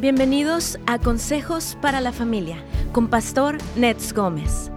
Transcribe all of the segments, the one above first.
Bienvenidos a Consejos para la Familia con Pastor Nets Gómez.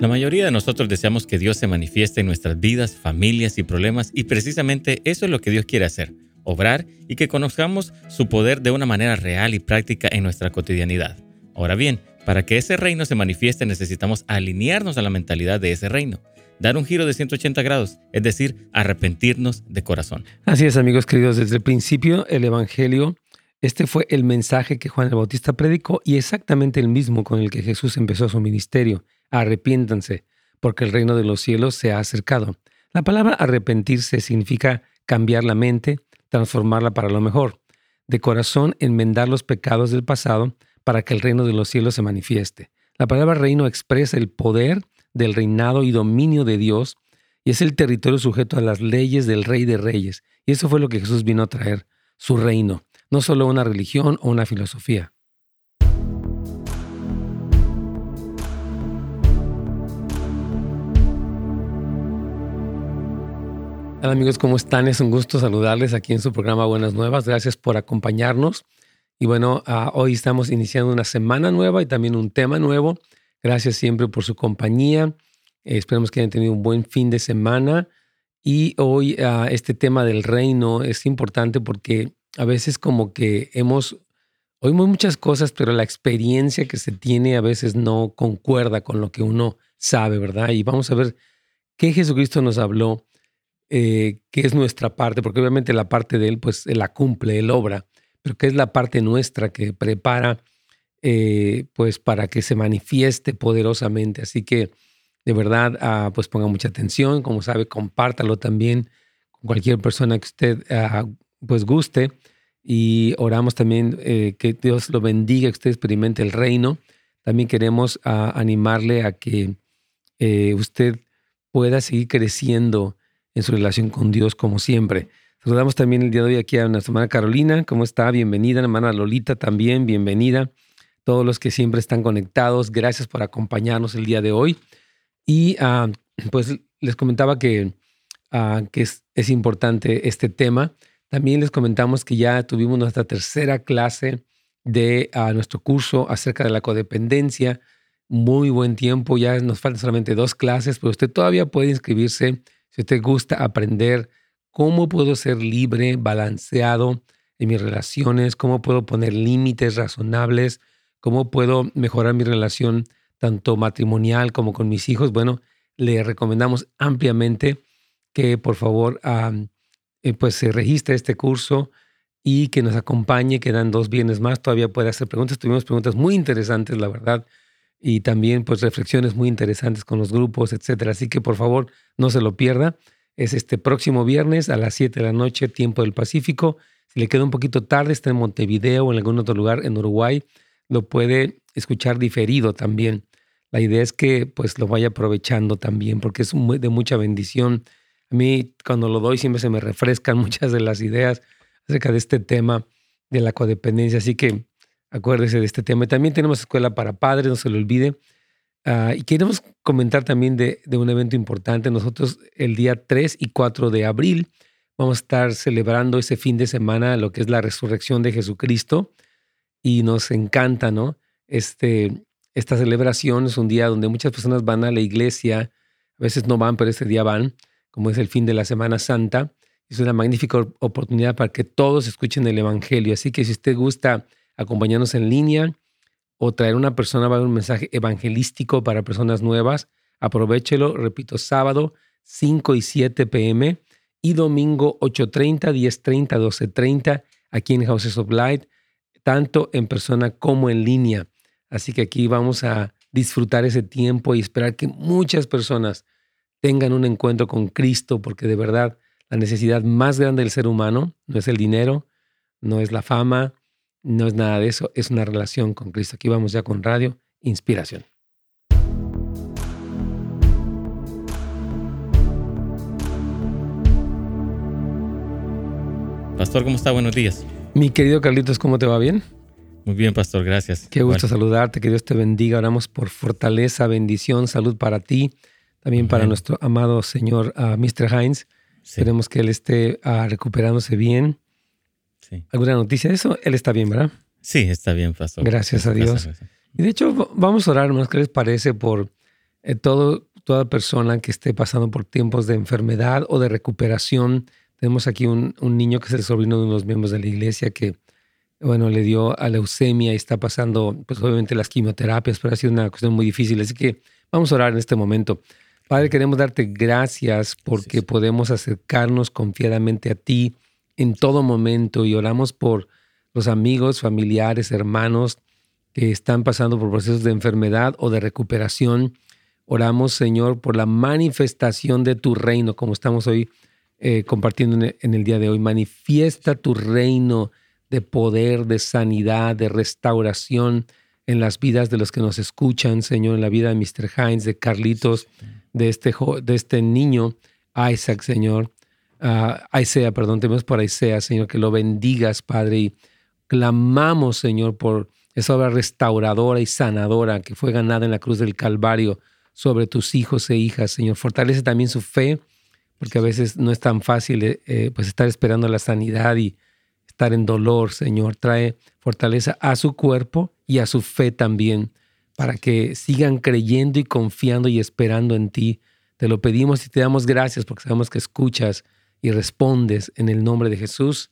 La mayoría de nosotros deseamos que Dios se manifieste en nuestras vidas, familias y problemas y precisamente eso es lo que Dios quiere hacer, obrar y que conozcamos su poder de una manera real y práctica en nuestra cotidianidad. Ahora bien, para que ese reino se manifieste necesitamos alinearnos a la mentalidad de ese reino dar un giro de 180 grados, es decir, arrepentirnos de corazón. Así es, amigos queridos, desde el principio el Evangelio, este fue el mensaje que Juan el Bautista predicó y exactamente el mismo con el que Jesús empezó su ministerio. Arrepiéntanse, porque el reino de los cielos se ha acercado. La palabra arrepentirse significa cambiar la mente, transformarla para lo mejor. De corazón, enmendar los pecados del pasado para que el reino de los cielos se manifieste. La palabra reino expresa el poder del reinado y dominio de Dios y es el territorio sujeto a las leyes del Rey de Reyes. Y eso fue lo que Jesús vino a traer, su reino, no solo una religión o una filosofía. Hola amigos, ¿cómo están? Es un gusto saludarles aquí en su programa Buenas Nuevas. Gracias por acompañarnos. Y bueno, ah, hoy estamos iniciando una semana nueva y también un tema nuevo. Gracias siempre por su compañía. Eh, esperamos que hayan tenido un buen fin de semana. Y hoy ah, este tema del reino es importante porque a veces como que hemos, oímos muchas cosas, pero la experiencia que se tiene a veces no concuerda con lo que uno sabe, ¿verdad? Y vamos a ver qué Jesucristo nos habló, eh, qué es nuestra parte, porque obviamente la parte de Él, pues la cumple, Él obra, pero qué es la parte nuestra que prepara eh, pues para que se manifieste poderosamente. Así que de verdad, ah, pues ponga mucha atención, como sabe, compártalo también con cualquier persona que usted ah, pues guste y oramos también eh, que Dios lo bendiga, que usted experimente el reino. También queremos ah, animarle a que eh, usted pueda seguir creciendo en su relación con Dios como siempre. Saludamos también el día de hoy aquí a nuestra hermana Carolina. ¿Cómo está? Bienvenida. Hermana Lolita también, bienvenida todos los que siempre están conectados. Gracias por acompañarnos el día de hoy. Y ah, pues les comentaba que, ah, que es, importante este tema. También les comentamos que ya tuvimos nuestra tercera clase de ah, nuestro curso acerca de la codependencia. Muy buen tiempo, ya nos faltan solamente dos clases, pero usted todavía puede inscribirse si usted gusta aprender cómo puedo ser libre, balanceado en mis relaciones, cómo puedo poner límites razonables, cómo puedo mejorar mi relación tanto matrimonial como con mis hijos, bueno, le recomendamos ampliamente que por favor eh, pues se registre este curso y que nos acompañe, quedan dos viernes más, todavía puede hacer preguntas, tuvimos preguntas muy interesantes, la verdad, y también pues reflexiones muy interesantes con los grupos, etcétera, así que por favor no se lo pierda, es este próximo viernes a las 7 de la noche, tiempo del Pacífico, si le queda un poquito tarde, está en Montevideo o en algún otro lugar en Uruguay, lo puede escuchar diferido también. La idea es que pues lo vaya aprovechando también porque es de mucha bendición. A mí cuando lo doy siempre se me refrescan muchas de las ideas acerca de este tema de la codependencia. Así que acuérdese de este tema. También tenemos escuela para padres, no se lo olvide. Ah, y queremos comentar también de, un evento importante. Nosotros el día 3 y 4 de abril vamos a estar celebrando ese fin de semana lo que es la resurrección de Jesucristo y nos encanta, ¿no? Este, esta celebración es un día donde muchas personas van a la iglesia, a veces no van, pero este día van, como es el fin de la Semana Santa. Es una magnífica oportunidad para que todos escuchen el Evangelio. Así que si usted gusta acompañarnos en línea o traer una persona, va a un mensaje evangelístico para personas nuevas, aprovechelo, repito, sábado 5 y 7 pm y domingo 8.30, 10.30, 12.30 aquí en Houses of Light tanto en persona como en línea. Así que aquí vamos a disfrutar ese tiempo y esperar que muchas personas tengan un encuentro con Cristo, porque de verdad la necesidad más grande del ser humano no es el dinero, no es la fama, no es nada de eso, es una relación con Cristo. Aquí vamos ya con Radio Inspiración. Pastor, ¿cómo está? Buenos días. Mi querido Carlitos, ¿cómo te va bien? Muy bien, pastor, gracias. Qué gusto saludarte, que Dios te bendiga. Oramos por fortaleza, bendición, salud para ti, también para nuestro amado señor uh, ah, Mr. Hines. Esperemos que él esté uh, recuperándose bien ¿Alguna noticia de eso? Él está bien, ¿verdad? Sí, está bien, pastor. Gracias a Dios. Y de hecho, vamos a orar, hermanos, ¿qué les parece por eh, todo, toda persona que esté pasando por tiempos de enfermedad o de recuperación? Tenemos aquí un, un niño que es el sobrino de unos miembros de la iglesia que bueno, le dio a leucemia y está pasando, pues obviamente las quimioterapias, pero ha sido una cuestión muy difícil. Así que vamos a orar en este momento. Padre, queremos darte gracias porque podemos acercarnos confiadamente a ti en todo momento y oramos por los amigos, familiares, hermanos que están pasando por procesos de enfermedad o de recuperación. Oramos, Señor, por la manifestación de tu reino, como estamos hoy eh, compartiendo en el día de hoy. Manifiesta tu reino de poder, de sanidad, de restauración en las vidas de los que nos escuchan, Señor, en la vida de Mr. Hines, de Carlitos, de este, de este niño, Isaac, Señor. Uh, Isaiah, perdón, tenemos por Isaiah, Señor, que lo bendigas, Padre, y clamamos, Señor, por esa obra restauradora y sanadora que fue ganada en la cruz del Calvario sobre tus hijos e hijas, Señor. Fortalece también su fe, porque a veces no es tan fácil eh, eh, pues estar esperando la sanidad y estar en dolor, Señor. Trae fortaleza a su cuerpo y a su fe también, para que sigan creyendo y confiando y esperando en ti. Te lo pedimos y te damos gracias porque sabemos que escuchas y respondes en el nombre de Jesús.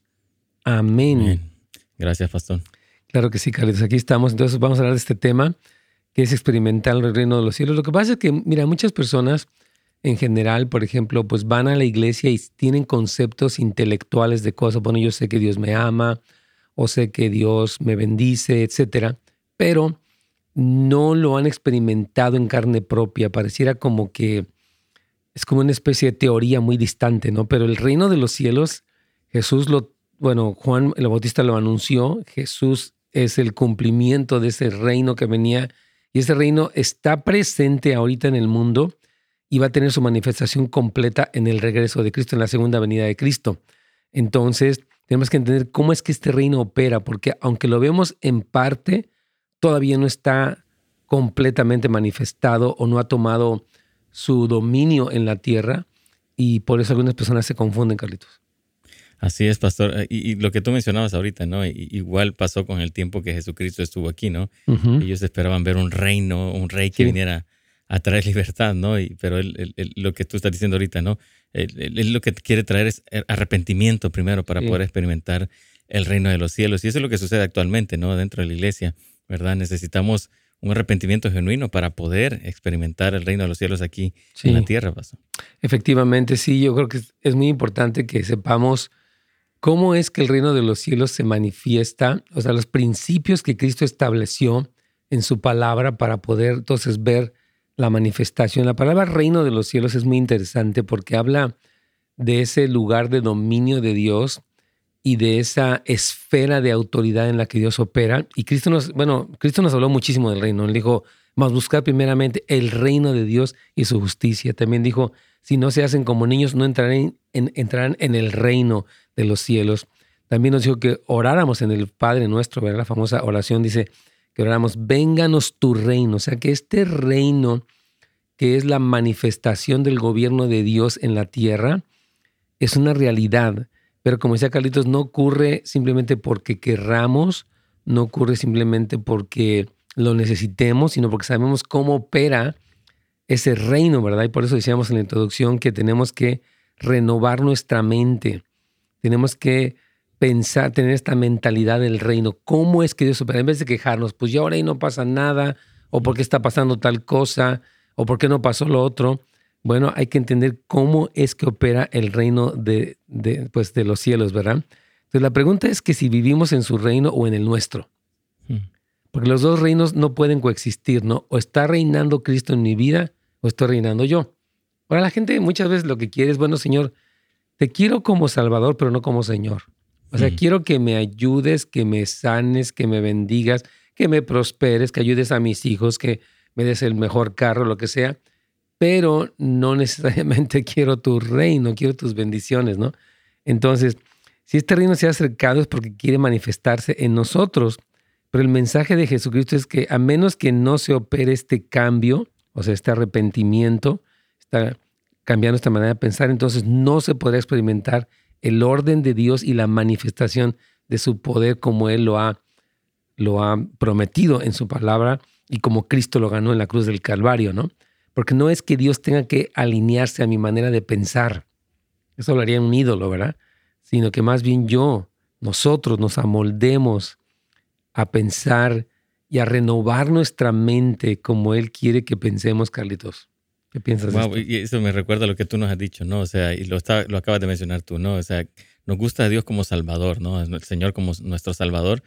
Amén. Gracias, pastor. Claro que sí, Carlitos. Aquí estamos. Entonces vamos a hablar de este tema que es experimentar el reino de los cielos. Lo que pasa es que, mira, muchas personas en general, por ejemplo, pues van a la iglesia y tienen conceptos intelectuales de cosas. Bueno, yo sé que Dios me ama o sé que Dios me bendice, etcétera, pero no lo han experimentado en carne propia. Pareciera como que es como una especie de teoría muy distante, ¿no? Pero el reino de los cielos, Jesús lo, bueno, Juan el Bautista lo anunció, Jesús es el cumplimiento de ese reino que venía y ese reino está presente ahorita en el mundo y va a tener su manifestación completa en el regreso de Cristo, en la segunda venida de Cristo. Entonces, tenemos que entender cómo es que este reino opera, porque aunque lo vemos en parte, todavía no está completamente manifestado o no ha tomado su dominio en la tierra y por eso algunas personas se confunden, Carlitos. Así es, pastor. Eh, y, lo que tú mencionabas ahorita, ¿no? igual pasó con el tiempo que Jesucristo estuvo aquí, ¿no? Ellos esperaban ver un reino, un rey que viniera a traer libertad, ¿no? Y, pero lo que tú estás diciendo ahorita, ¿no? Él, lo que quiere traer es arrepentimiento primero para poder experimentar el reino de los cielos. Y eso es lo que sucede actualmente, ¿no? Dentro de la iglesia, ¿verdad? Necesitamos un arrepentimiento genuino para poder experimentar el reino de los cielos aquí en la tierra, pasó. Efectivamente, sí, yo creo que es muy importante que sepamos cómo es que el reino de los cielos se manifiesta, o sea, los principios que Cristo estableció en su palabra para poder entonces ver la manifestación. La palabra reino de los cielos es muy interesante porque habla de ese lugar de dominio de Dios y de esa esfera de autoridad en la que Dios opera. Y Cristo nos, bueno, Cristo nos habló muchísimo del reino. Él dijo, más buscar primeramente el reino de Dios y su justicia. También dijo, si no se hacen como niños, no entrarán en, entrarán en el reino de los cielos. También nos dijo que oráramos en el Padre nuestro, ¿verdad? La famosa oración dice, que oramos, vénganos tu reino. O sea, que este reino, que es la manifestación del gobierno de Dios en la tierra, es una realidad. Pero como decía Carlitos, no ocurre simplemente porque querramos, no ocurre simplemente porque lo necesitemos, sino porque sabemos cómo opera ese reino, ¿verdad? Y por eso decíamos en la introducción que tenemos que renovar nuestra mente. Tenemos que pensar, tener esta mentalidad del reino. ¿Cómo es que Dios opera? En vez de quejarnos, pues ya ahora ahí no pasa nada, o por qué está pasando tal cosa, o por qué no pasó lo otro. Bueno, hay que entender cómo es que opera el reino de, pues, de los cielos, ¿verdad? Entonces la pregunta es que si vivimos en su reino o en el nuestro. Hmm. Porque los dos reinos no pueden coexistir, ¿no? O está reinando Cristo en mi vida o estoy reinando yo. Ahora la gente muchas veces lo que quiere es, bueno, Señor, te quiero como Salvador, pero no como Señor. O sea, mm. quiero que me ayudes, que me sanes, que me bendigas, que me prosperes, que ayudes a mis hijos, que me des el mejor carro, lo que sea, pero no necesariamente quiero tu reino, quiero tus bendiciones, ¿no? Entonces, si este reino se ha acercado es porque quiere manifestarse en nosotros, pero el mensaje de Jesucristo es que a menos que no se opere este cambio, o sea, este arrepentimiento, está cambiando esta manera de pensar, entonces no se podrá experimentar el orden de Dios y la manifestación de su poder como Él lo ha, lo ha prometido en su palabra y como Cristo lo ganó en la cruz del Calvario, ¿no? Porque no es que Dios tenga que alinearse a mi manera de pensar. Eso hablaría un ídolo, ¿verdad? Sino que más bien yo, nosotros nos amoldemos a pensar y a renovar nuestra mente como Él quiere que pensemos, Carlitos. ¿Qué piensas wow, Y eso me recuerda a lo que tú nos has dicho, ¿no? O sea, y lo, lo acabas de mencionar tú, ¿no? O sea, nos gusta a Dios como Salvador, ¿no? El Señor como nuestro Salvador,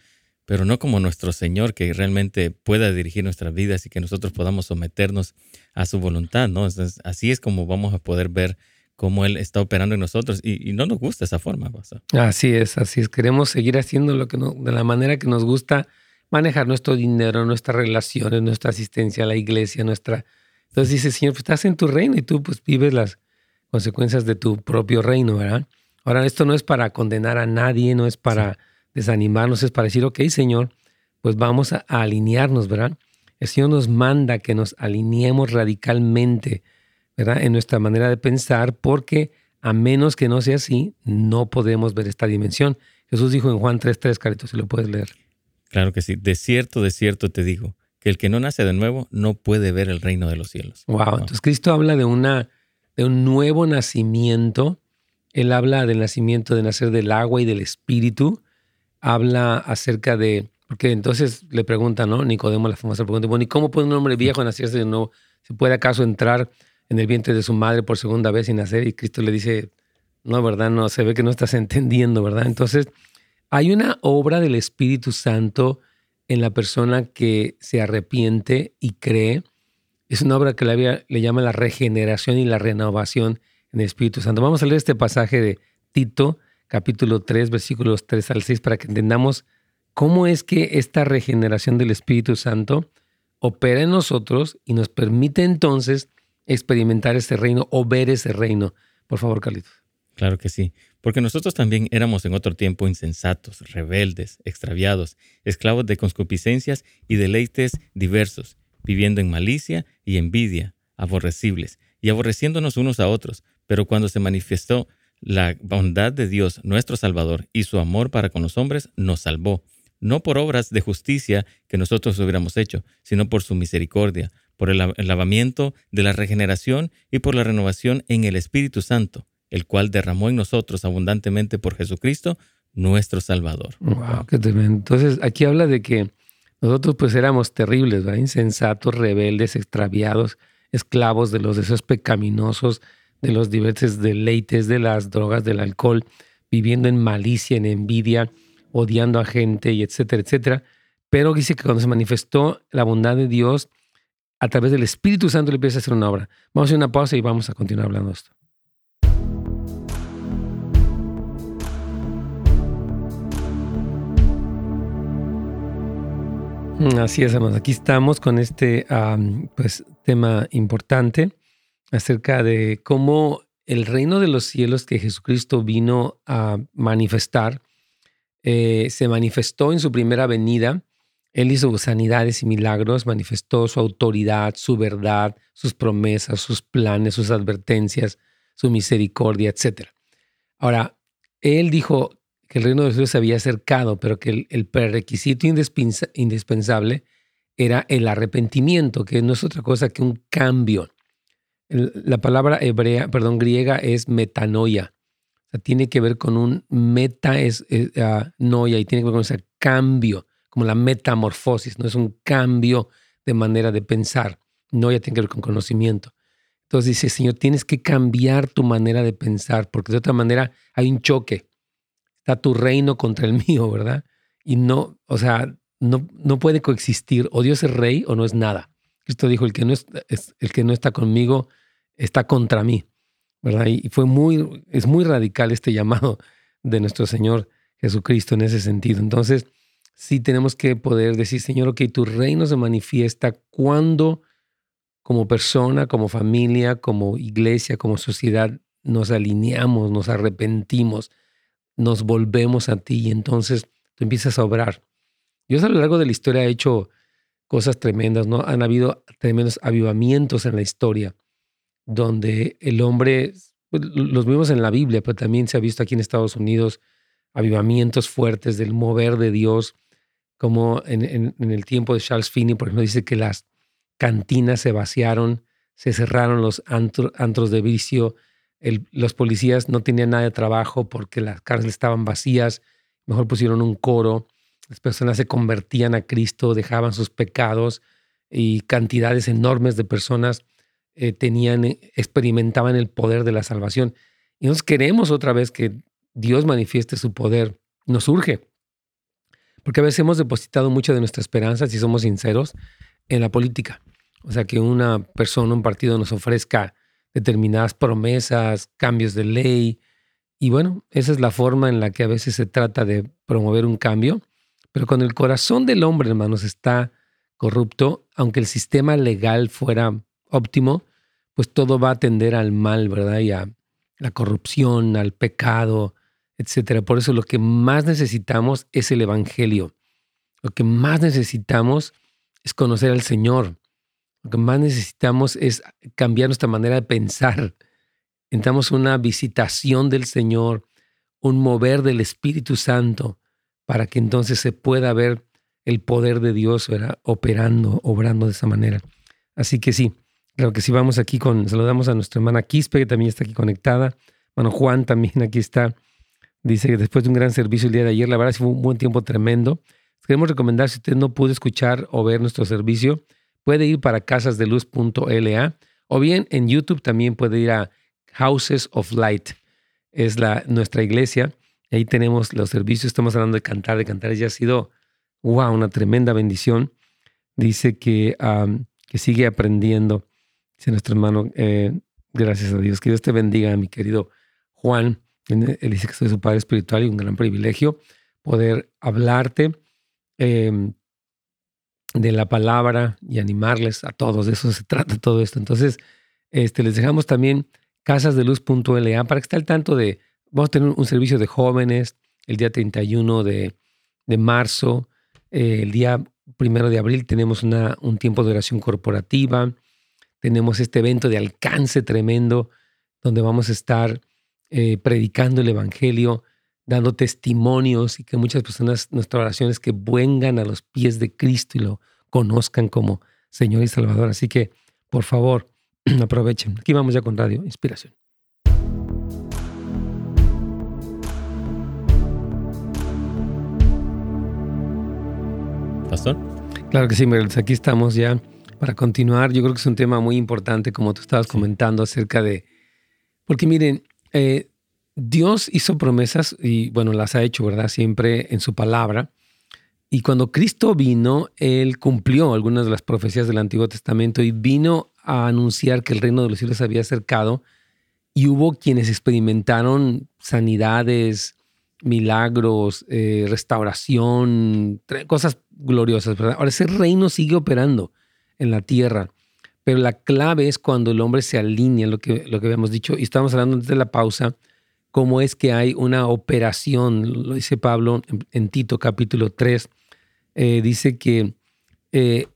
pero no como nuestro Señor que realmente pueda dirigir nuestras vidas y que nosotros podamos someternos a su voluntad, ¿no? Entonces, así es como vamos a poder ver cómo Él está operando en nosotros y, no nos gusta esa forma. Así es, así es. Queremos seguir haciendo lo que no, de la manera que nos gusta manejar nuestro dinero, nuestras relaciones, nuestra asistencia a la iglesia, nuestra... Entonces dice, Señor, pues estás en tu reino y tú pues vives las consecuencias de tu propio reino, ¿verdad? Ahora, esto no es para condenar a nadie, no es para desanimarnos, es para decir, ok, Señor, pues vamos a, alinearnos, ¿verdad? El Señor nos manda que nos alineemos radicalmente, ¿verdad? En nuestra manera de pensar, porque a menos que no sea así, no podemos ver esta dimensión. Jesús dijo en Juan 3.3, Carito, si lo puedes leer. Claro que sí. De cierto, de cierto te digo, que el que no nace de nuevo no puede ver el reino de los cielos. Wow. Entonces Cristo habla de, una, de un nuevo nacimiento. Él habla del nacimiento de nacer del agua y del espíritu habla acerca de, porque entonces le pregunta, ¿no? Nicodemo, la famosa pregunta, bueno, ¿y cómo puede un hombre viejo nacerse de nuevo? ¿Se puede acaso entrar en el vientre de su madre por segunda vez y nacer? Y Cristo le dice, no, ¿verdad? No, se ve que no estás entendiendo, ¿verdad? Entonces, hay una obra del Espíritu Santo en la persona que se arrepiente y cree. Es una obra que le, le llama la regeneración y la renovación en el Espíritu Santo. Vamos a leer este pasaje de Tito capítulo 3, versículos 3 al 6, para que entendamos cómo es que esta regeneración del Espíritu Santo opera en nosotros y nos permite entonces experimentar ese reino o ver ese reino. Por favor, Carlitos. Claro que sí, porque nosotros también éramos en otro tiempo insensatos, rebeldes, extraviados, esclavos de concupiscencias y deleites diversos, viviendo en malicia y envidia, aborrecibles, y aborreciéndonos unos a otros. Pero cuando se manifestó la bondad de Dios, nuestro Salvador, y su amor para con los hombres nos salvó, no por obras de justicia que nosotros hubiéramos hecho, sino por su misericordia, por el, lavamiento de la regeneración y por la renovación en el Espíritu Santo, el cual derramó en nosotros abundantemente por Jesucristo, nuestro Salvador. Wow, qué tremendo. Entonces, aquí habla de que nosotros pues éramos terribles, insensatos, rebeldes, extraviados, esclavos de los deseos pecaminosos, de los diversos deleites de las drogas, del alcohol, viviendo en malicia, en envidia, odiando a gente y etcétera, etcétera. Pero dice que cuando se manifestó la bondad de Dios, a través del Espíritu Santo le empieza a hacer una obra. Vamos a hacer una pausa y vamos a continuar hablando de esto. Así es, hermanos. Aquí estamos con este pues, tema importante acerca de cómo el reino de los cielos que Jesucristo vino a manifestar eh, se manifestó en su primera venida. Él hizo sanidades y milagros, manifestó su autoridad, su verdad, sus promesas, sus planes, sus advertencias, su misericordia, etc. Ahora, él dijo que el reino de los cielos se había acercado, pero que el, el prerequisito indispensable era el arrepentimiento, que no es otra cosa que un cambio. La palabra hebrea, perdón, griega es metanoia. O sea, tiene que ver con un meta es, ah, noia y tiene que ver con ese cambio, como la metamorfosis, no es un cambio de manera de pensar. Noia tiene que ver con conocimiento. Entonces dice, Señor, tienes que cambiar tu manera de pensar, porque de otra manera hay un choque. Está tu reino contra el mío, ¿verdad? Y no, o sea, no, no puede coexistir. O Dios es rey o no es nada. Cristo dijo, el que no, es, el que no está conmigo está contra mí, ¿verdad? Y fue muy, es muy radical este llamado de nuestro Señor Jesucristo en ese sentido. Entonces, sí tenemos que poder decir, Señor, ok, tu reino se manifiesta cuando como persona, como familia, como iglesia, como sociedad, nos alineamos, nos arrepentimos, nos volvemos a ti y entonces tú empiezas a obrar. Dios a lo largo de la historia ha hecho cosas tremendas, ¿no? Han habido tremendos avivamientos en la historia donde el hombre, pues, los vimos en la Biblia, pero también se ha visto aquí en Estados Unidos, avivamientos fuertes del mover de Dios, como en, el tiempo de Charles Finney, por ejemplo, dice que las cantinas se vaciaron, se cerraron los antros de vicio, los policías no tenían nada de trabajo porque las cárceles estaban vacías, mejor pusieron un coro, las personas se convertían a Cristo, dejaban sus pecados y cantidades enormes de personas eh, tenían, eh, experimentaban el poder de la salvación. Y nosotros queremos otra vez que Dios manifieste su poder. Nos urge. Porque a veces hemos depositado mucha de nuestra esperanza, si somos sinceros, en la política. O sea, que una persona, un partido nos ofrezca determinadas promesas, cambios de ley. Y bueno, esa es la forma en la que a veces se trata de promover un cambio. Pero cuando el corazón del hombre, hermanos, está corrupto, aunque el sistema legal fuera óptimo, pues todo va a tender al mal, ¿verdad? Y a la corrupción, al pecado, etcétera. Por eso lo que más necesitamos es el Evangelio. Lo que más necesitamos es conocer al Señor. Lo que más necesitamos es cambiar nuestra manera de pensar. Entramos una visitación del Señor, un mover del Espíritu Santo, para que entonces se pueda ver el poder de Dios ¿verdad? operando, obrando de esa manera. Así que sí, Claro que sí, vamos aquí con, saludamos a nuestra hermana Quispe, que también está aquí conectada. Bueno, Juan también aquí está. Dice que después de un gran servicio el día de ayer, la verdad fue un buen tiempo tremendo. Queremos recomendar, si usted no pudo escuchar o ver nuestro servicio, puede ir para casasdeluz.la o bien en YouTube también puede ir a Houses of Light. Es la, nuestra iglesia. Ahí tenemos los servicios. Estamos hablando de cantar, de cantar. Ya ha sido, wow, una tremenda bendición. Dice que, que sigue aprendiendo Nuestro hermano, eh, gracias a Dios. Que Dios te bendiga, mi querido Juan. Él dice que soy su padre espiritual y un gran privilegio poder hablarte em, de la palabra y animarles a todos. De eso se trata todo esto. Entonces, este, les dejamos también casasdeluz.la para que esté al tanto de, vamos a tener un servicio de jóvenes el día 31 de, de marzo. Eh, el día primero de abril tenemos una, un tiempo de oración corporativa. Tenemos este evento de alcance tremendo donde vamos a estar eh, predicando el Evangelio, dando testimonios y que muchas personas, nuestra oración es que vengan a los pies de Cristo y lo conozcan como Señor y Salvador. Así que, por favor, aprovechen. Aquí vamos ya con Radio Inspiración. Pastor. Claro que sí, Aquí estamos ya para continuar, yo creo que es un tema muy importante, como tú estabas comentando, acerca de, porque miren, eh, Dios hizo promesas y bueno, las ha hecho, ¿verdad? Siempre en su palabra. Y cuando Cristo vino, Él cumplió algunas de las profecías del Antiguo Testamento y vino a anunciar que el reino de los cielos había acercado y hubo quienes experimentaron sanidades, milagros, eh, restauración, cosas gloriosas, ¿verdad? Ahora ese reino sigue operando en la tierra. Pero la clave es cuando el hombre se alinea, lo que, lo que habíamos dicho, y estamos hablando antes de la pausa, cómo es que hay una operación, lo dice Pablo en, Tito capítulo 3, eh, dice que eh,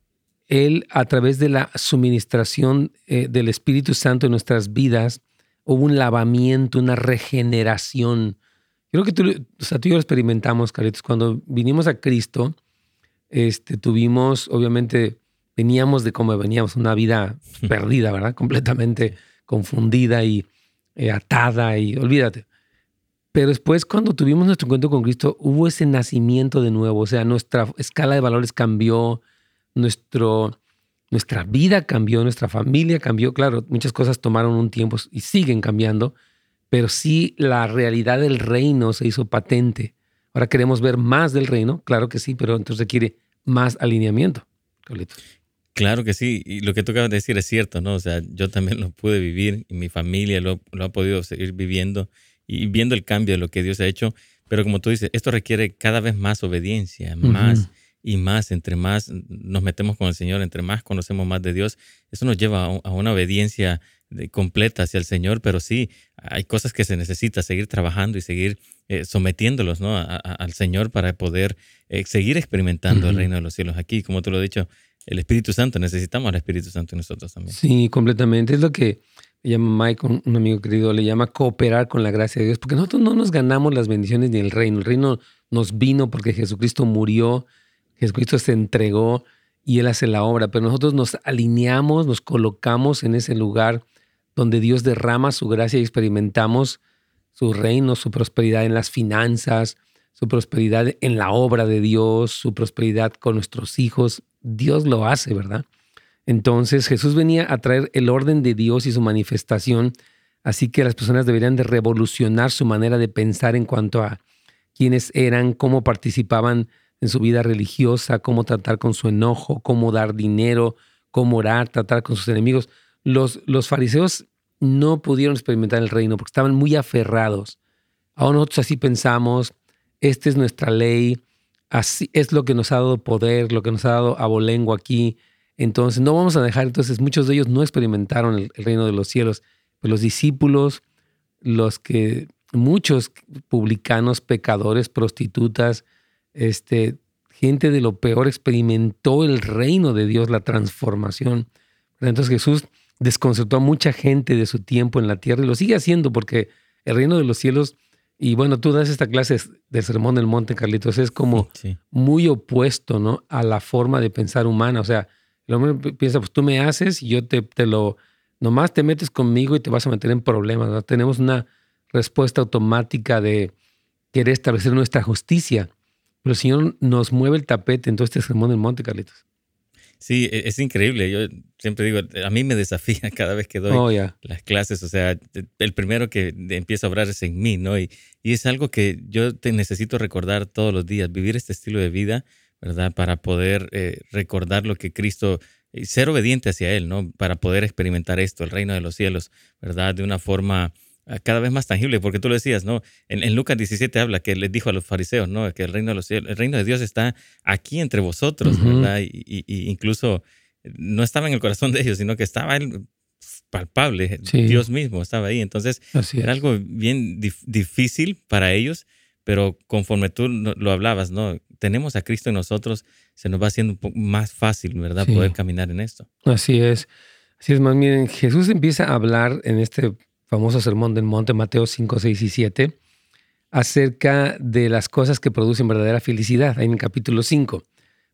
él a través de la suministración eh, del Espíritu Santo en nuestras vidas, hubo un lavamiento, una regeneración. Creo que tú, o sea, tú y yo lo experimentamos, Carlitos, cuando vinimos a Cristo, este, tuvimos obviamente veníamos de cómo veníamos, una vida perdida, ¿verdad? Completamente confundida y eh, atada y olvídate. Pero después cuando tuvimos nuestro encuentro con Cristo, hubo ese nacimiento de nuevo, o sea, nuestra escala de valores cambió, nuestro, nuestra vida cambió, nuestra familia cambió, claro, muchas cosas tomaron un tiempo y siguen cambiando, pero sí la realidad del reino se hizo patente. Ahora queremos ver más del reino, claro que sí, pero entonces requiere más alineamiento. Carlitos. Claro que sí, y lo que tú acabas de decir es cierto, ¿no? O sea, yo también lo pude vivir y mi familia lo, ha podido seguir viviendo y viendo el cambio de lo que Dios ha hecho, pero como tú dices, esto requiere cada vez más obediencia, más y más, entre más nos metemos con el Señor, entre más conocemos más de Dios, eso nos lleva a, una obediencia completa hacia el Señor, pero sí, hay cosas que se necesita seguir trabajando y seguir eh, sometiéndolos ¿no? al Señor para poder eh, seguir experimentando el reino de los cielos aquí, como tú lo has dicho, el Espíritu Santo, necesitamos al Espíritu Santo nosotros también. Sí, completamente. Es lo que llama Mike, un, amigo querido, le llama cooperar con la gracia de Dios, porque nosotros no nos ganamos las bendiciones ni el reino. El reino nos vino porque Jesucristo murió, Jesucristo se entregó y Él hace la obra, pero nosotros nos alineamos, nos colocamos en ese lugar donde Dios derrama su gracia y experimentamos su reino, su prosperidad en las finanzas, su prosperidad en la obra de Dios, su prosperidad con nuestros hijos. Dios lo hace, ¿verdad? Entonces Jesús venía a traer el orden de Dios y su manifestación, así que las personas deberían de revolucionar su manera de pensar en cuanto a quiénes eran, cómo participaban en su vida religiosa, cómo tratar con su enojo, cómo dar dinero, cómo orar, tratar con sus enemigos. Los, los fariseos no pudieron experimentar el reino porque estaban muy aferrados. Ahora nosotros así pensamos, esta es nuestra ley, así es lo que nos ha dado poder, lo que nos ha dado abolengo aquí, entonces, no vamos a dejar, entonces muchos de ellos no experimentaron el, reino de los cielos, pero los discípulos, los que, muchos publicanos, pecadores, prostitutas, este, gente de lo peor experimentó el reino de Dios, la transformación. Entonces Jesús desconcertó a mucha gente de su tiempo en la tierra y lo sigue haciendo porque el reino de los cielos, y bueno, tú das esta clase del Sermón del Monte, Carlitos, es como muy opuesto ¿no? a la forma de pensar humana. O sea, el hombre piensa, pues tú me haces y yo te, te lo, nomás te metes conmigo y te vas a meter en problemas. ¿no? Tenemos una respuesta automática de querer establecer nuestra justicia. Pero el Señor nos mueve el tapete en todo este sermón del monte, Carlitos. Sí, e, es increíble. Yo siempre digo, a mí me desafía cada vez que doy oh, las clases. O sea, el primero que empieza a obrar es en mí, ¿no? Y, y es algo que yo te necesito recordar todos los días, vivir este estilo de vida ¿verdad? Para poder eh, recordar lo que Cristo, y ser obediente hacia Él, ¿no? Para poder experimentar esto, el reino de los cielos, ¿verdad? De una forma cada vez más tangible, porque tú lo decías, ¿no? En, Lucas 17 habla que les dijo a los fariseos, ¿no? Que el reino de los cielos, el reino de Dios está aquí entre vosotros, ¿verdad? Y, incluso no estaba en el corazón de ellos, sino que estaba palpable, Dios mismo estaba ahí. Entonces, era algo bien difícil para ellos, pero conforme tú lo hablabas, ¿no? tenemos a Cristo en nosotros, se nos va haciendo un poco más fácil, ¿verdad? Poder caminar en esto. Así es. Así es, más miren, Jesús empieza a hablar en este famoso sermón del monte, Mateo 5, 6 y 7, acerca de las cosas que producen verdadera felicidad, ahí en el capítulo 5.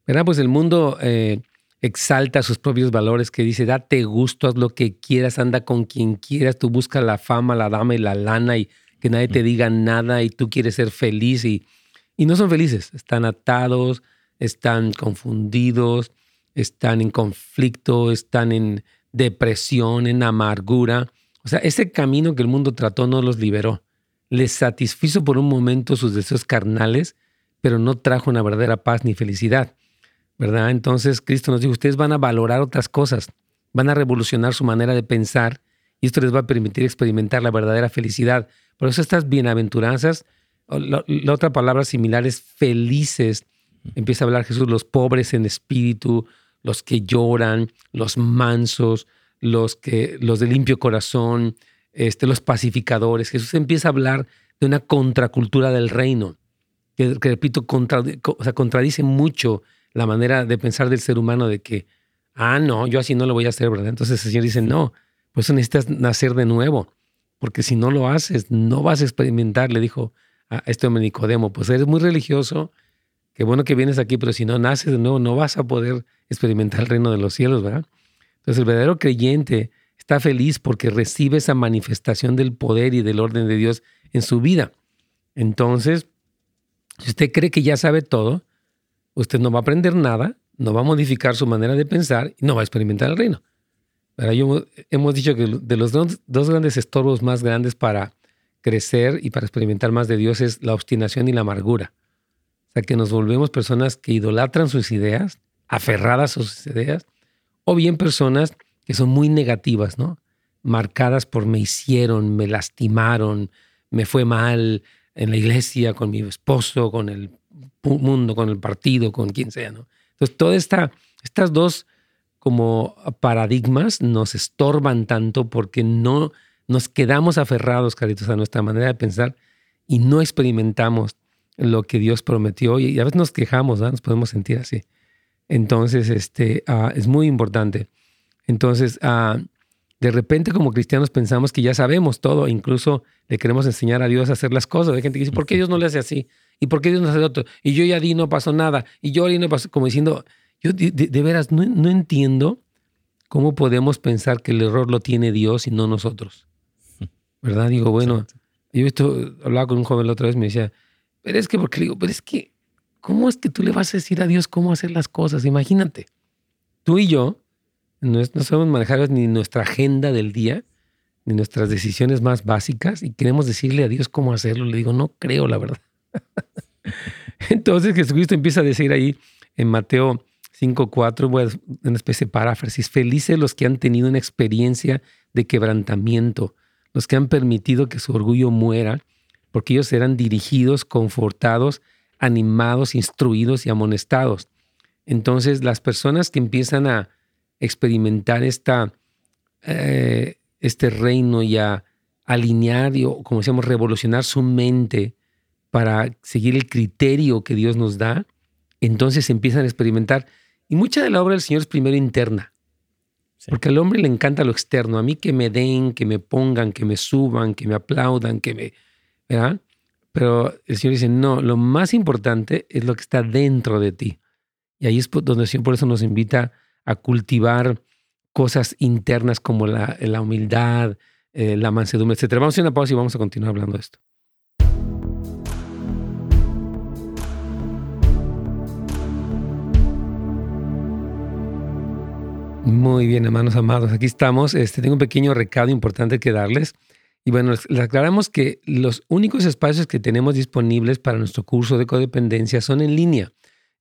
¿Verdad? Pues el mundo eh, exalta sus propios valores, que dice, date gusto, haz lo que quieras, anda con quien quieras, tú buscas la fama, la dama y la lana y que nadie te diga nada y tú quieres ser feliz y y no son felices, están atados, están confundidos, están en conflicto, están en depresión, en amargura. O sea, ese camino que el mundo trató no los liberó. Les satisfizo por un momento sus deseos carnales, pero no trajo una verdadera paz ni felicidad. ¿Verdad? Entonces Cristo nos dijo, ustedes van a valorar otras cosas, van a revolucionar su manera de pensar y esto les va a permitir experimentar la verdadera felicidad. Por eso estas bienaventuranzas la, otra palabra similar es felices. Empieza a hablar Jesús, los pobres en espíritu, los que lloran, los mansos, los, que, los de limpio corazón, este, los pacificadores. Jesús empieza a hablar de una contracultura del reino, que, repito, sea, contradice mucho la manera de pensar del ser humano de que, ah, no, yo así no lo voy a hacer, ¿verdad? Entonces el Señor dice, no, pues necesitas nacer de nuevo, porque si no lo haces, no vas a experimentar, le dijo a este hombre Nicodemo, pues eres muy religioso, qué bueno que vienes aquí, pero si no naces de nuevo no vas a poder experimentar el reino de los cielos, ¿verdad? Entonces el verdadero creyente está feliz porque recibe esa manifestación del poder y del orden de Dios en su vida. Entonces, si usted cree que ya sabe todo, usted no va a aprender nada, no va a modificar su manera de pensar y no va a experimentar el reino. Pero yo, hemos dicho que de los dos grandes estorbos más grandes para crecer y para experimentar más de Dios es la obstinación y la amargura. O sea, que nos volvemos personas que idolatran sus ideas, aferradas a sus ideas, o bien personas que son muy negativas, ¿no? Marcadas por me hicieron, me lastimaron, me fue mal en la iglesia, con mi esposo, con el mundo, con el partido, con quien sea, ¿no? Entonces, todas esta, estas dos como paradigmas nos estorban tanto porque no nos quedamos aferrados, caritos, a nuestra manera de pensar y no experimentamos lo que Dios prometió y a veces nos quejamos, nos podemos sentir así. Entonces, este, ah, es muy importante. Entonces, uh, de repente como cristianos pensamos que ya sabemos todo, incluso le queremos enseñar a Dios a hacer las cosas. Hay gente que dice, ¿por qué Dios no le hace así? ¿Y por qué Dios no hace otro? Y yo ya di, no pasó nada. Y yo di, no pasó, como diciendo, yo de, veras no, no, entiendo cómo podemos pensar que el error lo tiene Dios y no nosotros. ¿Verdad? Digo, bueno, yo he visto, hablaba con un joven la otra vez, me decía, pero es que, porque digo, pero es que, ¿cómo es que tú le vas a decir a Dios cómo hacer las cosas? Imagínate, tú y yo no, no sabemos manejar ni nuestra agenda del día, ni nuestras decisiones más básicas, y queremos decirle a Dios cómo hacerlo. Le digo, no creo, la verdad. Entonces Jesucristo empieza a decir ahí en Mateo 5.4, voy a una especie de paráfrasis, felices los que han tenido una experiencia de quebrantamiento, los que han permitido que su orgullo muera, porque ellos serán dirigidos, confortados, animados, instruidos y amonestados. Entonces las personas que empiezan a experimentar esta, eh, este reino y a alinear y, como decíamos, revolucionar su mente para seguir el criterio que Dios nos da, entonces empiezan a experimentar. Y mucha de la obra del Señor es primero interna. Porque al hombre le encanta lo externo. A mí que me den, que me pongan, que me suban, que me aplaudan, que me... ¿verdad? Pero el Señor dice, no, lo más importante es lo que está dentro de ti. Y ahí es donde el Señor por eso nos invita a cultivar cosas internas como la, la humildad, eh, la mansedumbre, etc. Vamos a hacer una pausa y vamos a continuar hablando de esto. Muy bien, hermanos amados, aquí estamos. Este, tengo un pequeño recado importante que darles. Y bueno, les aclaramos que los únicos espacios que tenemos disponibles para nuestro curso de codependencia son en línea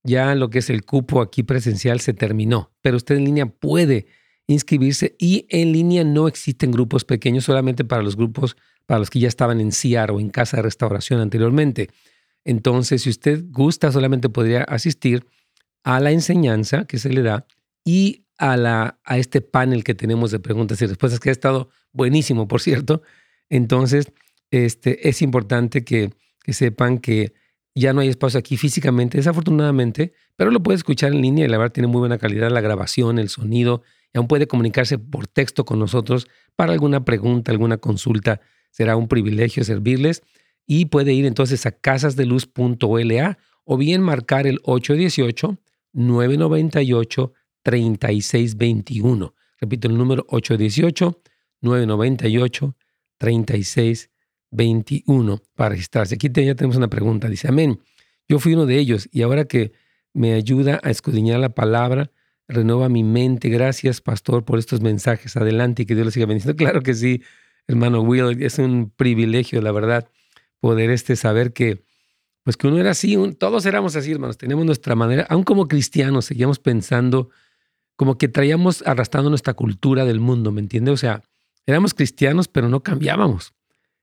ya lo que es el cupo aquí presencial se terminó, pero usted en línea puede inscribirse y en línea no existen grupos pequeños, solamente para los grupos, para los que ya estaban en CIAR o en casa de restauración anteriormente. Entonces, si usted gusta, solamente podría asistir a la enseñanza que se le da y a, la, a este panel que tenemos de preguntas y respuestas, que ha estado buenísimo, por cierto. Entonces, este, es importante que, que sepan que ya no hay espacio aquí físicamente, desafortunadamente, pero lo puede escuchar en línea y la verdad tiene muy buena calidad la grabación, el sonido, y aún puede comunicarse por texto con nosotros para alguna pregunta, alguna consulta. Será un privilegio servirles y puede ir entonces a casasdeluz.la o bien marcar el 818 998 3621. Repito el número 818 998 3621. 21 para registrarse. Aquí ya tenemos una pregunta. Dice, amén. Yo fui uno de ellos y ahora que me ayuda a escudriñar la palabra, renueva mi mente. Gracias, pastor, por estos mensajes. Adelante y que Dios les siga bendiciendo. Claro que sí, hermano Will. Es un privilegio, la verdad, poder este saber que, pues que uno era así, todos éramos así, hermanos. Tenemos nuestra manera, aún como cristianos, seguíamos pensando como que traíamos arrastrando nuestra cultura del mundo, ¿me entiende? O sea, éramos cristianos, pero no cambiábamos.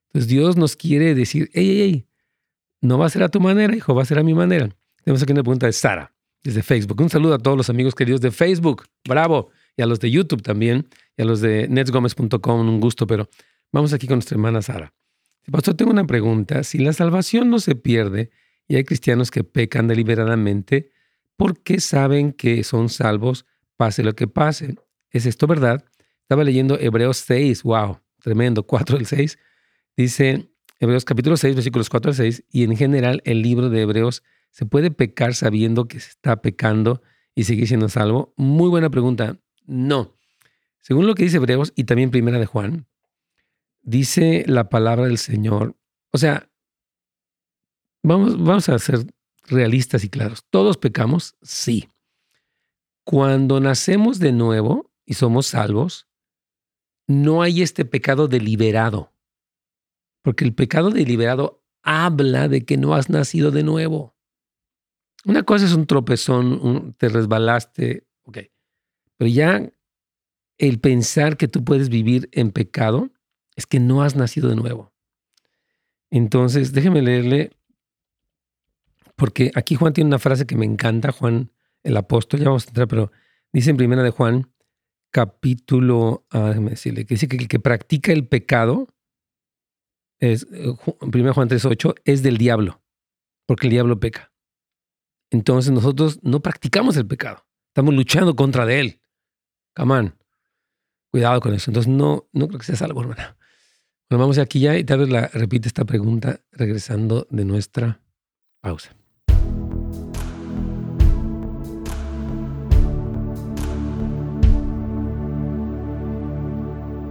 Entonces Dios nos quiere decir, hey, hey, hey, no va a ser a tu manera, hijo, va a ser a mi manera. Tenemos aquí una pregunta de Sara, desde Facebook. Un saludo a todos los amigos queridos de Facebook, bravo, y a los de YouTube también, y a los de netsgomez.com, un gusto, pero vamos aquí con nuestra hermana Sara. Pastor, tengo una pregunta. Si la salvación no se pierde y hay cristianos que pecan deliberadamente, ¿por qué saben que son salvos pase lo que pase? ¿Es esto verdad? Estaba leyendo Hebreos 6, wow, tremendo, 4 del 6. Dice Hebreos capítulo 6, versículos 4 al 6, y en general el libro de Hebreos, ¿se puede pecar sabiendo que se está pecando y seguir siendo salvo? Muy buena pregunta. No. Según lo que dice Hebreos y también Primera de Juan, dice la palabra del Señor. O sea, vamos, vamos a ser realistas y claros. ¿Todos pecamos? Sí. Cuando nacemos de nuevo y somos salvos, no hay este pecado deliberado. Porque el pecado deliberado habla de que no has nacido de nuevo. Una cosa es un tropezón, te resbalaste, ok. Pero ya el pensar que tú puedes vivir en pecado es que no has nacido de nuevo. Entonces, déjeme leerle, porque aquí Juan tiene una frase que me encanta, Juan el apóstol, ya vamos a entrar, pero dice en primera de Juan, capítulo, ah, déjeme decirle, que dice que el que practica el pecado es, 1 Juan 3.8, es del diablo, porque el diablo peca. Entonces nosotros no practicamos el pecado, estamos luchando contra de él. Camán. Cuidado con eso. Entonces, no, no creo que sea salvo, hermana. Bueno, vamos aquí ya y tal vez la repite esta pregunta regresando de nuestra pausa.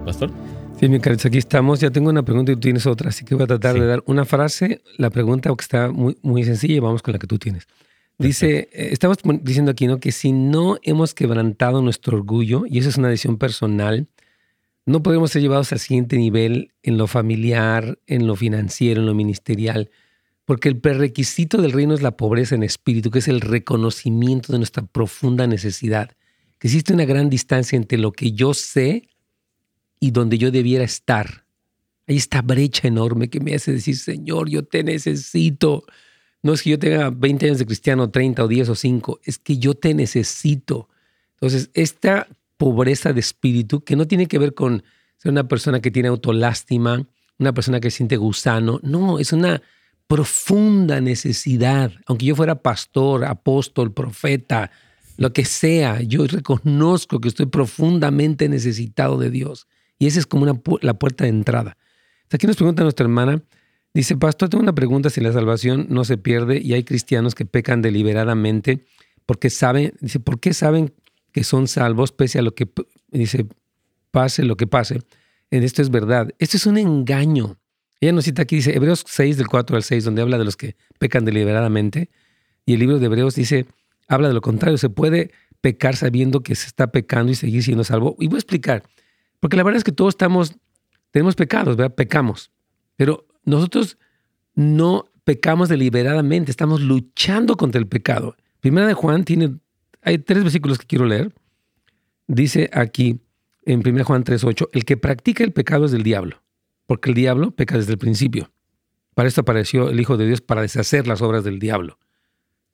Pastor. Sí, mi cariño, aquí estamos. Ya tengo una pregunta y tú tienes otra, así que voy a tratar de dar una frase, la pregunta que está muy, muy sencilla y vamos con la que tú tienes. Dice, eh, estamos diciendo aquí, ¿no? Que si no hemos quebrantado nuestro orgullo, y esa es una decisión personal, no podemos ser llevados al siguiente nivel en lo familiar, en lo financiero, en lo ministerial, porque el prerequisito del reino es la pobreza en espíritu, que es el reconocimiento de nuestra profunda necesidad. Que existe una gran distancia entre lo que yo sé y donde yo debiera estar. Hay esta brecha enorme que me hace decir, Señor, yo te necesito. No es que yo tenga 20 años de cristiano, 30 o 10 o 5, es que yo te necesito. Entonces, esta pobreza de espíritu, que no tiene que ver con ser una persona que tiene autolástima, una persona que siente gusano, no, es una profunda necesidad. Aunque yo fuera pastor, apóstol, profeta, lo que sea, yo reconozco que estoy profundamente necesitado de Dios. Y esa es como la puerta de entrada. Aquí nos pregunta nuestra hermana, dice, pastor, tengo una pregunta si la salvación no se pierde y hay cristianos que pecan deliberadamente porque saben, dice, ¿por qué saben que son salvos pese a lo que dice, pase lo que pase. Esto es verdad. Esto es un engaño. Ella nos cita aquí, dice Hebreos 6 del 4 al 6, donde habla de los que pecan deliberadamente. Y el libro de Hebreos dice, habla de lo contrario. Se puede pecar sabiendo que se está pecando y seguir siendo salvo. Y voy a explicar. Porque la verdad es que todos estamos, tenemos pecados, ¿verdad? Pecamos. Pero nosotros no pecamos deliberadamente, estamos luchando contra el pecado. Primera de Juan tiene hay tres versículos que quiero leer. Dice aquí en 1 Juan 3:8, el que practica el pecado es del diablo, porque el diablo peca desde el principio. Para esto apareció el Hijo de Dios para deshacer las obras del diablo.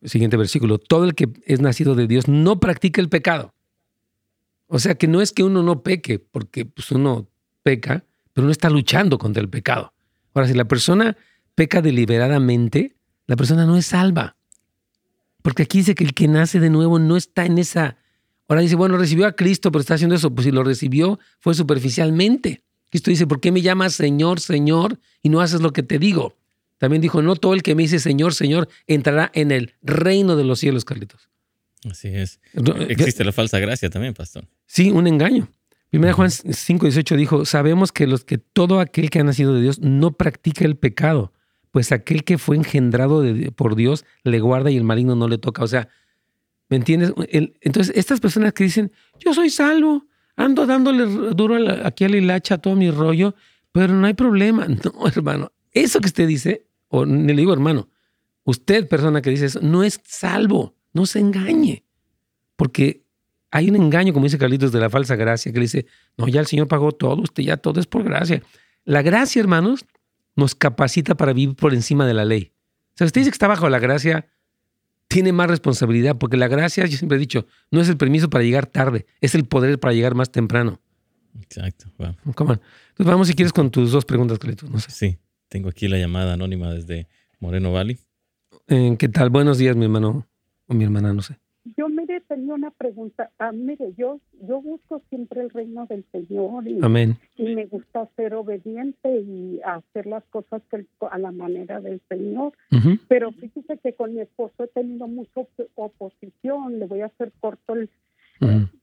siguiente versículo, todo el que es nacido de Dios no practica el pecado. O sea que no es que uno no peque, porque pues, uno peca, pero no está luchando contra el pecado. Ahora, si la persona peca deliberadamente, la persona no es salva. Porque aquí dice que el que nace de nuevo no está en esa... Ahora dice, bueno, recibió a Cristo, pero está haciendo eso. Pues si lo recibió, fue superficialmente. Cristo dice, ¿por qué me llamas Señor, Señor y no haces lo que te digo? También dijo, no todo el que me dice Señor, Señor entrará en el reino de los cielos, Carlitos. Así es. Existe la falsa gracia también, pastor. Sí, un engaño. Primera Juan 5, 18 dijo, sabemos que, los, que todo aquel que ha nacido de Dios no practica el pecado, pues aquel que fue engendrado por Dios le guarda y el maligno no le toca. O sea, ¿me entiendes? entonces, estas personas que dicen, yo soy salvo, ando dándole duro aquí a la hilacha todo mi rollo, pero no hay problema. No, hermano, eso que usted dice, o le digo hermano, usted, persona que dice eso, no es salvo, no se engañe, porque hay un engaño, como dice Carlitos, de la falsa gracia, que le dice, no, ya el Señor pagó todo, usted ya todo es por gracia. La gracia, hermanos, nos capacita para vivir por encima de la ley. O sea, usted dice que está bajo la gracia, tiene más responsabilidad, porque la gracia, yo siempre he dicho, no es el permiso para llegar tarde, es el poder para llegar más temprano. Exacto. Wow. Entonces vamos si quieres con tus dos preguntas. No sé. Sí, tengo aquí la llamada anónima desde Moreno Valley. Eh, ¿Qué tal? Buenos días, mi hermano o mi hermana, no sé. Yo, mire, tenía una pregunta. Ah, mire, yo, yo busco siempre el reino del Señor y, Amén. y me gusta ser obediente y hacer las cosas que, a la manera del Señor. Pero fíjese que con mi esposo he tenido mucha oposición. Le voy a hacer corto el...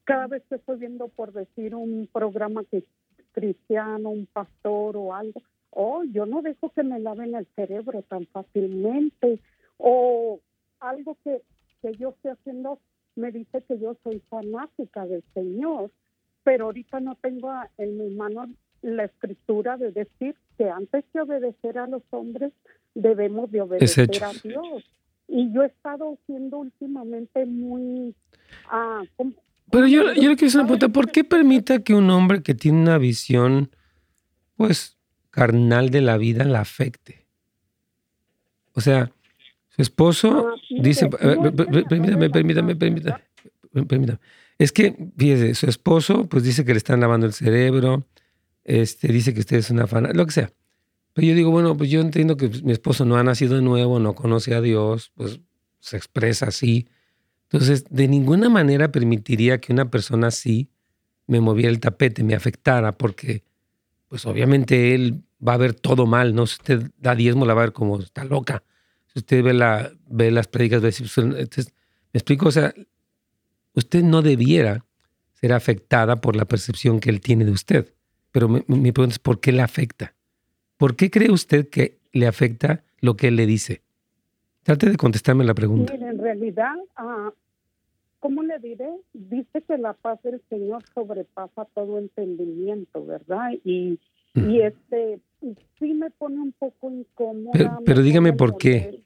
Cada vez que estoy viendo, por decir, un programa que cristiano, un pastor o algo, oh, yo no dejo que me laven el cerebro tan fácilmente. O algo que que yo estoy haciendo me dice que yo soy fanática del Señor, pero ahorita no tengo en mi mano la escritura de decir que antes de obedecer a los hombres debemos de obedecer a Dios. Y yo he estado siendo últimamente muy... Ah, pero yo, yo le quiero hacer una pregunta, ¿por qué permite que un hombre que tiene una visión, pues, carnal de la vida la afecte? O sea, su esposo ah, dice, permítame, permítame, permítame, Es que, fíjese, su esposo pues dice que le están lavando el cerebro, este, dice que usted es una fan, lo que sea. Pero yo digo, bueno, pues yo entiendo que mi esposo no ha nacido de nuevo, no conoce a Dios, pues se expresa así. Entonces, de ninguna manera permitiría que una persona así me moviera el tapete, me afectara, porque pues obviamente él va a ver todo mal, ¿no? Si usted da diezmo, la va a ver como está loca. Si usted ve, la, ve las prédicas, pues, ¿me explico? O sea, usted no debiera ser afectada por la percepción que él tiene de usted. Pero mi, pregunta es, ¿por qué le afecta? ¿Por qué cree usted que le afecta lo que él le dice? Trate de contestarme la pregunta. en realidad, uh, ¿cómo le diré? Dice que la paz del Señor sobrepasa todo entendimiento, ¿verdad? Y, y este, sí me pone un poco incómoda. Pero, dígame por qué.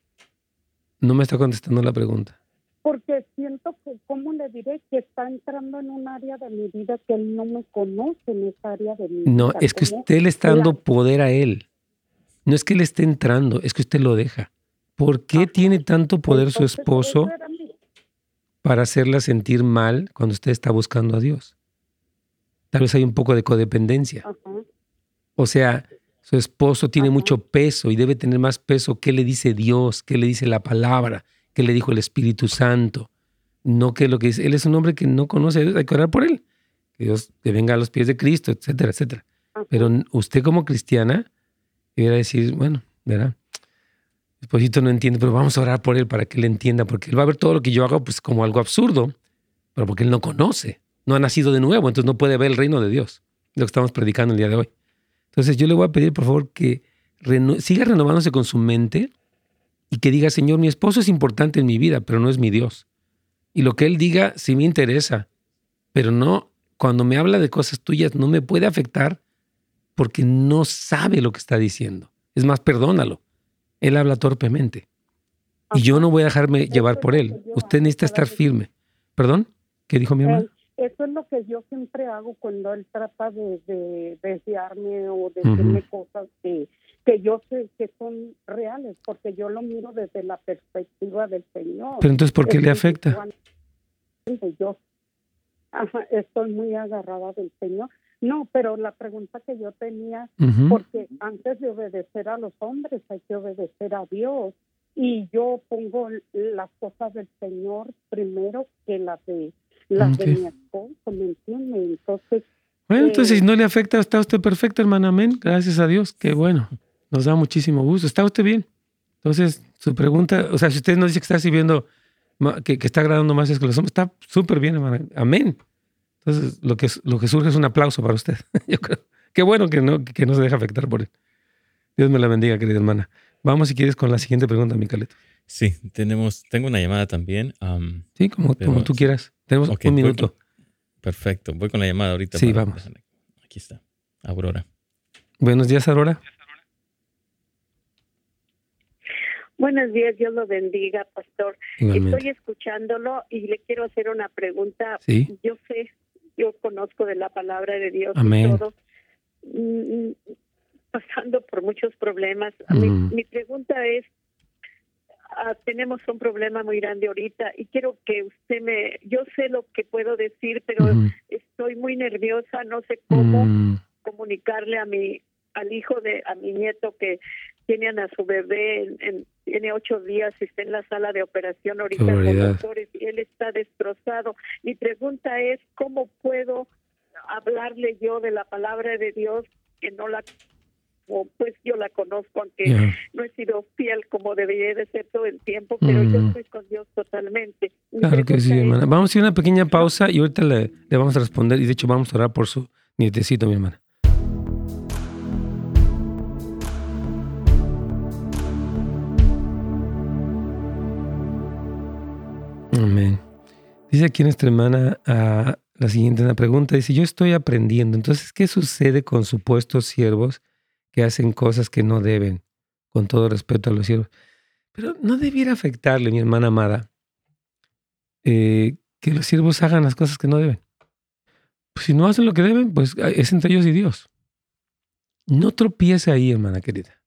No me está contestando la pregunta. Porque siento que, ¿cómo le diré? Que está entrando en un área de mi vida que él no me conoce en esa área de mi vida. No, es que usted le está dando poder a él. No es que le esté entrando, es que usted lo deja. ¿Por qué tiene tanto poder su esposo para hacerla sentir mal cuando usted está buscando a Dios? Tal vez hay un poco de codependencia. O sea, su esposo tiene mucho peso y debe tener más peso. ¿Qué le dice Dios? ¿Qué le dice la palabra? ¿Qué le dijo el Espíritu Santo? No que lo que dice. Él es un hombre que no conoce a Dios, hay que orar por él. Que Dios te venga a los pies de Cristo, etcétera, etcétera. Pero usted como cristiana debería decir, bueno, verá, esposito no entiende, pero vamos a orar por él para que él entienda, porque él va a ver todo lo que yo hago pues como algo absurdo, pero porque él no conoce, no ha nacido de nuevo, entonces no puede ver el reino de Dios, lo que estamos predicando el día de hoy. Entonces yo le voy a pedir, por favor, que siga renovándose con su mente y que diga, Señor, mi esposo es importante en mi vida, pero no es mi Dios. Y lo que él diga sí me interesa, pero no, cuando me habla de cosas tuyas, no me puede afectar porque no sabe lo que está diciendo. Es más, perdónalo él habla torpemente. Y yo no voy a dejarme llevar por él. Usted necesita estar firme. ¿Perdón? ¿Qué dijo mi hermano? Eso es lo que yo siempre hago cuando él trata de, de desearme o de decirme cosas que, que yo sé que son reales, porque yo lo miro desde la perspectiva del Señor. Pero entonces, ¿por qué le afecta? Yo estoy muy agarrada del Señor. No, pero la pregunta que yo tenía, porque antes de obedecer a los hombres hay que obedecer a Dios y yo pongo las cosas del Señor primero que las de las de mi esposo, ¿me entiende? Entonces bueno, entonces si eh, no le afecta, está usted perfecto, hermana, amén. Gracias a Dios, qué bueno. Nos da muchísimo gusto. ¿Está usted bien? Entonces, su pregunta, o sea, si usted nos dice que está sirviendo, que, que está agradando más es que los hombres, está súper bien, hermana. Amén. Entonces, lo que, lo que surge es un aplauso para usted. Yo creo. Qué bueno que no, que no se deja afectar por él. Dios me la bendiga, querida hermana. Vamos, si quieres, con la siguiente pregunta, Micaleto. Sí, tenemos, tengo una llamada también. sí, como, como, tú quieras. Tenemos un minuto. perfecto, voy con la llamada ahorita. Sí, vamos. Aquí está, Aurora. Buenos días, Aurora. Buenos días, Dios lo bendiga, pastor. Estoy escuchándolo y le quiero hacer una pregunta. ¿Sí? Yo sé yo conozco de la palabra de Dios y todo, mm, pasando por muchos problemas. Mi, mm. mi, pregunta es, ah, tenemos un problema muy grande ahorita y quiero que usted me, yo sé lo que puedo decir, pero estoy muy nerviosa, no sé cómo mm. comunicarle a mi al hijo de a mi nieto que tienen a su bebé en, tiene ocho días está en la sala de operación ahorita con doctores y él está destrozado. Mi pregunta es cómo puedo hablarle yo de la palabra de Dios que no la pues yo la conozco aunque no he sido fiel como debería de ser todo el tiempo pero yo estoy con Dios totalmente claro que sí hermana vamos a hacer una pequeña pausa y ahorita le, le vamos a responder y de hecho vamos a orar por su nietecito mi hermana Amén. Dice aquí nuestra hermana a la siguiente una pregunta. Dice, yo estoy aprendiendo. Entonces, ¿qué sucede con supuestos siervos que hacen cosas que no deben? Con todo respeto a los siervos. Pero no debiera afectarle, mi hermana amada, eh, que los siervos hagan las cosas que no deben. Pues si no hacen lo que deben, pues es entre ellos y Dios. No tropiece ahí, hermana querida.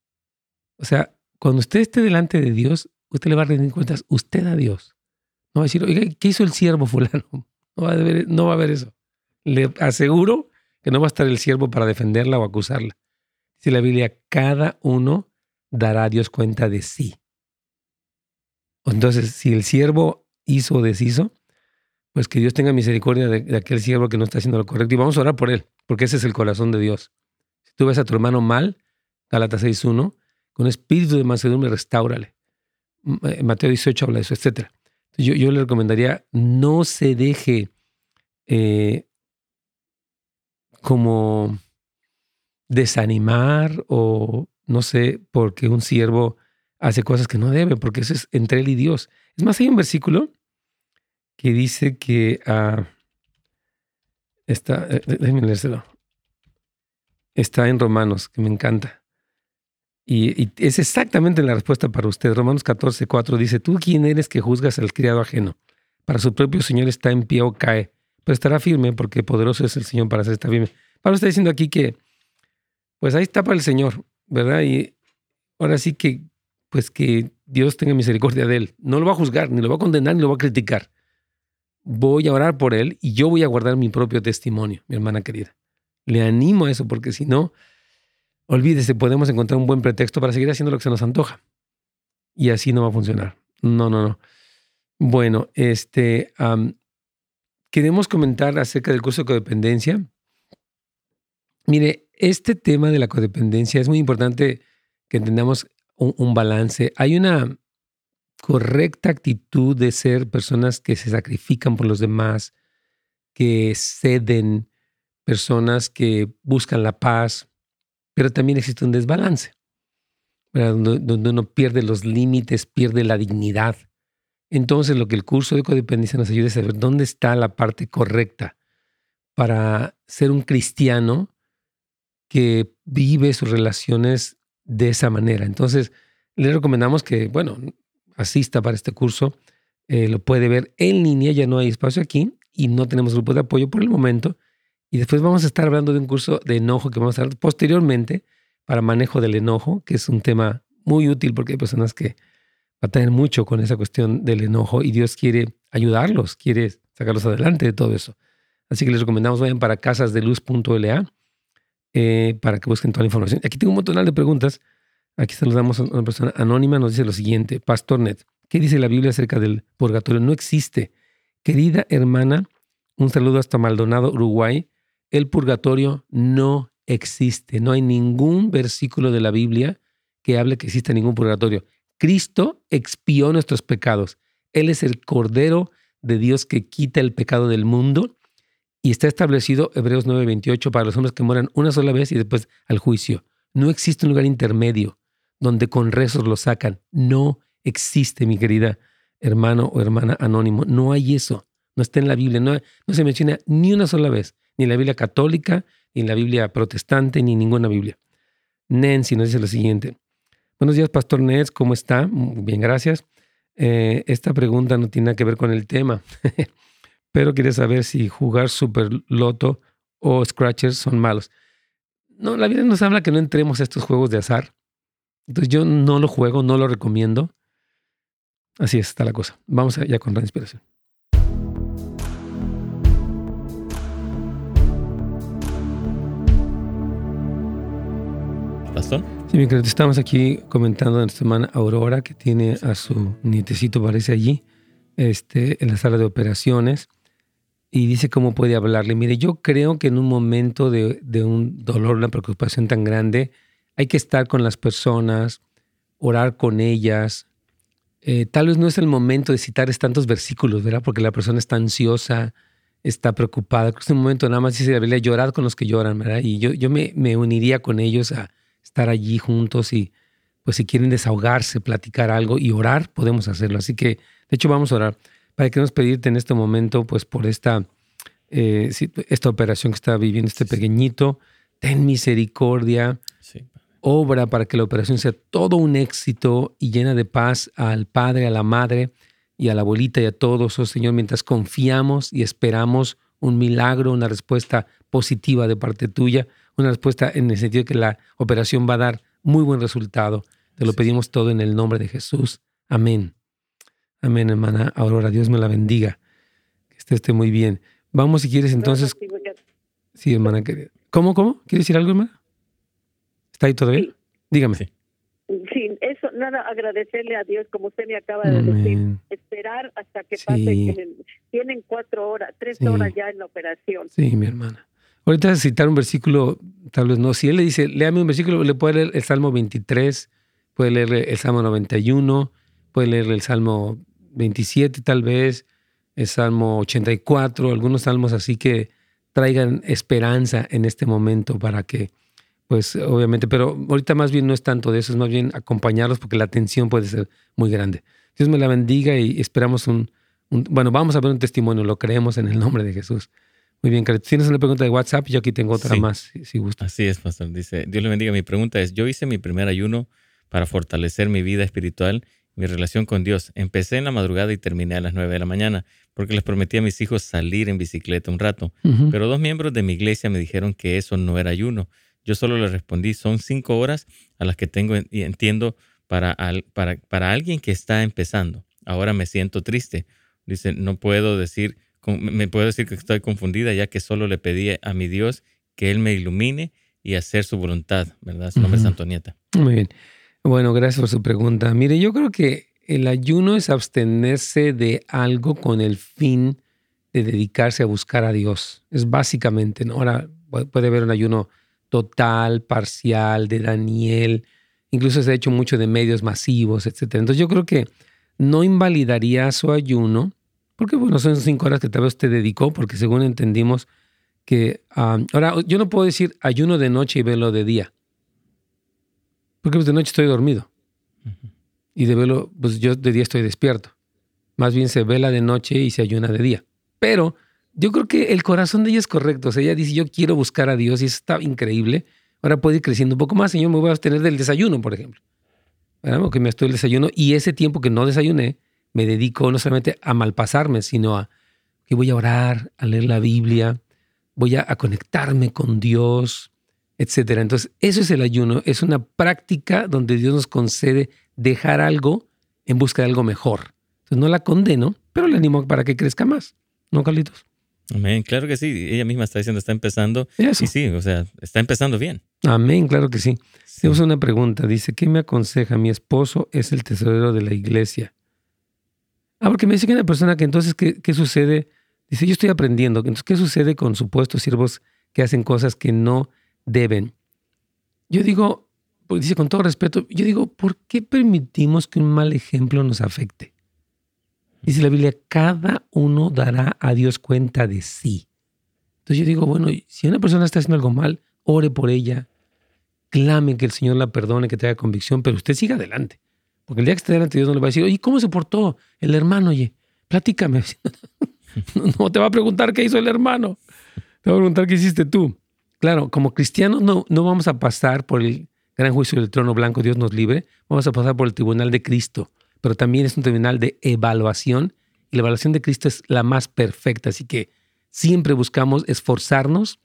O sea, cuando usted esté delante de Dios, usted le va a rendir cuentas usted a Dios. No va a decir, oiga, ¿qué hizo el siervo fulano? No va, a haber, no va a ver eso. Le aseguro que no va a estar el siervo para defenderla o acusarla. Dice la Biblia, cada uno dará a Dios cuenta de sí. Entonces, si el siervo hizo o deshizo, pues que Dios tenga misericordia de, aquel siervo que no está haciendo lo correcto. Y vamos a orar por él, porque ese es el corazón de Dios. Si tú ves a tu hermano mal, Galatas 6.1, con espíritu de mansedumbre, restáurale. Eh, Mateo 18 habla de eso, etc. Yo, yo le recomendaría, no se deje eh, como desanimar o no sé, porque un siervo hace cosas que no debe, porque eso es entre él y Dios. Es más, hay un versículo que dice que uh, está, eh, déjenme leérselo. Está en Romanos, que me encanta. Y, es exactamente la respuesta para usted. Romanos 14, 4 dice, ¿tú quién eres que juzgas al criado ajeno? Para su propio Señor está en pie o cae, pero estará firme porque poderoso es el Señor para hacer estar firme. Pablo está diciendo aquí que, pues ahí está para el Señor, ¿verdad? Y ahora sí que, pues que Dios tenga misericordia de él. No lo va a juzgar, ni lo va a condenar, ni lo va a criticar. Voy a orar por él y yo voy a guardar mi propio testimonio, mi hermana querida. Le animo a eso porque si no, olvídese, podemos encontrar un buen pretexto para seguir haciendo lo que se nos antoja. Y así no va a funcionar. No, no, no. Bueno, este, queremos comentar acerca del curso de codependencia. Mire, este tema de la codependencia es muy importante que entendamos un balance. Hay una correcta actitud de ser personas que se sacrifican por los demás, que ceden, personas que buscan la paz, pero también existe un desbalance, donde, uno pierde los límites, pierde la dignidad. Entonces lo que el curso de codependencia nos ayuda es saber dónde está la parte correcta para ser un cristiano que vive sus relaciones de esa manera. Entonces, le recomendamos que, bueno, asista para este curso. Eh, lo puede ver en línea, ya no hay espacio aquí y no tenemos grupo de apoyo por el momento. Y después vamos a estar hablando de un curso de enojo que vamos a dar posteriormente para manejo del enojo, que es un tema muy útil porque hay personas que batallan mucho con esa cuestión del enojo y Dios quiere ayudarlos, quiere sacarlos adelante de todo eso. Así que les recomendamos vayan para casasdeluz.la eh, para que busquen toda la información. Aquí tengo un montón de preguntas. Aquí saludamos a una persona anónima, nos dice lo siguiente, Pastor Net, ¿qué dice la Biblia acerca del purgatorio? No existe. Querida hermana, un saludo hasta Maldonado, Uruguay el purgatorio no existe. No hay ningún versículo de la Biblia que hable que exista ningún purgatorio. Cristo expió nuestros pecados. Él es el Cordero de Dios que quita el pecado del mundo y está establecido, Hebreos 9:28, para los hombres que mueran una sola vez y después al juicio. No existe un lugar intermedio donde con rezos lo sacan. No existe, mi querida hermano o hermana anónimo. No hay eso. No está en la Biblia. No, no se menciona ni una sola vez ni en la Biblia católica, ni en la Biblia protestante, ni ninguna Biblia. Nancy nos dice lo siguiente. Buenos días, Pastor Nets, ¿cómo está? Bien, gracias. Eh, esta pregunta no tiene nada que ver con el tema, pero quería saber si jugar Super Loto o Scratchers son malos. No, la Biblia nos habla que no entremos a estos juegos de azar. Entonces yo no lo juego, no lo recomiendo. Así es, está la cosa. Vamos ya con la inspiración. Sí, mi querido, estamos aquí comentando a nuestra hermana Aurora, que tiene a su nietecito, parece allí, este, en la sala de operaciones, y dice cómo puede hablarle. Mire, yo creo que en un momento de, un dolor, una preocupación tan grande, hay que estar con las personas, orar con ellas. Eh, tal vez no es el momento de citar tantos versículos, ¿verdad? Porque la persona está ansiosa, está preocupada. Creo que es un momento nada más dice la Biblia, llorar con los que lloran, ¿verdad? Y yo, yo me, me uniría con ellos a, estar allí juntos y pues si quieren desahogarse, platicar algo y orar, podemos hacerlo. Así que, de hecho, vamos a orar. Para queremos pedirte en este momento, pues por esta, eh, esta operación que está viviendo este pequeñito, ten misericordia, obra para que la operación sea todo un éxito y llena de paz al padre, a la madre y a la abuelita y a todos, oh Señor, mientras confiamos y esperamos un milagro, una respuesta positiva de parte tuya una respuesta en el sentido de que la operación va a dar muy buen resultado. Te lo pedimos todo en el nombre de Jesús. Amén. Amén, hermana Aurora. Dios me la bendiga. Que esté, muy bien. Vamos, si quieres, entonces. Sí, hermana. ¿Cómo, cómo? ¿Quieres decir algo, hermana? ¿Está ahí todavía? Dígame. Sí. Sí, eso, nada, agradecerle a Dios, como usted me acaba de decir, esperar hasta que pase, tienen cuatro horas, tres horas ya en la operación. Sí, mi hermana. Ahorita citar un versículo, tal vez no. Si él le dice, léame un versículo, le puede leer el Salmo 23, puede leer el Salmo 91, puede leer el Salmo 27 tal vez, el Salmo 84, algunos salmos así que traigan esperanza en este momento para que, pues obviamente, pero ahorita más bien no es tanto de eso, es más bien acompañarlos porque la tensión puede ser muy grande. Dios me la bendiga y esperamos un, bueno, vamos a ver un testimonio, lo creemos en el nombre de Jesús. Muy bien, Tienes una pregunta de WhatsApp, yo aquí tengo otra más, si, gusta. Así es, pastor. Dice, Dios le bendiga. Mi pregunta es, yo hice mi primer ayuno para fortalecer mi vida espiritual, mi relación con Dios. Empecé en la madrugada y terminé a las 9 de la mañana, porque les prometí a mis hijos salir en bicicleta un rato. Pero dos miembros de mi iglesia me dijeron que eso no era ayuno. Yo solo les respondí, son cinco horas a las que tengo y entiendo para, para, para alguien que está empezando. Ahora me siento triste. Dice, no puedo decir me puedo decir que estoy confundida ya que solo le pedí a mi Dios que Él me ilumine y hacer su voluntad, ¿verdad? Su nombre es Antonieta. Muy bien. Bueno, gracias por su pregunta. Mire, yo creo que el ayuno es abstenerse de algo con el fin de dedicarse a buscar a Dios. Es básicamente, ¿no? Ahora puede haber un ayuno total, parcial, de Daniel. Incluso se ha hecho mucho de medios masivos, etc. Entonces yo creo que no invalidaría su ayuno porque bueno, son cinco horas que tal vez usted dedicó, porque según entendimos que... ahora, yo no puedo decir ayuno de noche y velo de día. Porque pues, de noche estoy dormido. Y de velo, pues yo de día estoy despierto. Más bien se vela de noche y se ayuna de día. Pero yo creo que el corazón de ella es correcto. O sea, ella dice, yo quiero buscar a Dios y eso está increíble. Ahora puede ir creciendo un poco más. Señor, me voy a abstener del desayuno, por ejemplo. ¿Verdad? Que me estoy el desayuno y ese tiempo que no desayuné, me dedico no solamente a malpasarme, sino a que voy a orar, a leer la Biblia, voy a, conectarme con Dios, etc. Entonces, eso es el ayuno, es una práctica donde Dios nos concede dejar algo en busca de algo mejor. Entonces, no la condeno, pero le animo para que crezca más. ¿No, Carlitos? Amén, claro que sí. Ella misma está diciendo, está empezando. Y sí, o sea, está empezando bien. Amén, claro que sí. Tenemos una pregunta. Dice, ¿qué me aconseja? Mi esposo es el tesorero de la iglesia. Ah, porque me dice que una persona que entonces, ¿qué, ¿qué, sucede? Dice, yo estoy aprendiendo. Entonces, ¿qué sucede con supuestos siervos que hacen cosas que no deben? Yo digo, pues dice con todo respeto, yo digo, ¿por qué permitimos que un mal ejemplo nos afecte? Dice la Biblia, cada uno dará a Dios cuenta de sí. Entonces yo digo, bueno, si una persona está haciendo algo mal, ore por ella, clame que el Señor la perdone, que te haga convicción, pero usted siga adelante. Porque el día que esté delante de Dios no le va a decir, oye, ¿cómo se portó el hermano? Oye, platícame. no te va a preguntar qué hizo el hermano. Te va a preguntar qué hiciste tú. Claro, como cristianos no, no vamos a pasar por el gran juicio del trono blanco, Dios nos libre. Vamos a pasar por el tribunal de Cristo. Pero también es un tribunal de evaluación. Y la evaluación de Cristo es la más perfecta. Así que siempre buscamos esforzarnos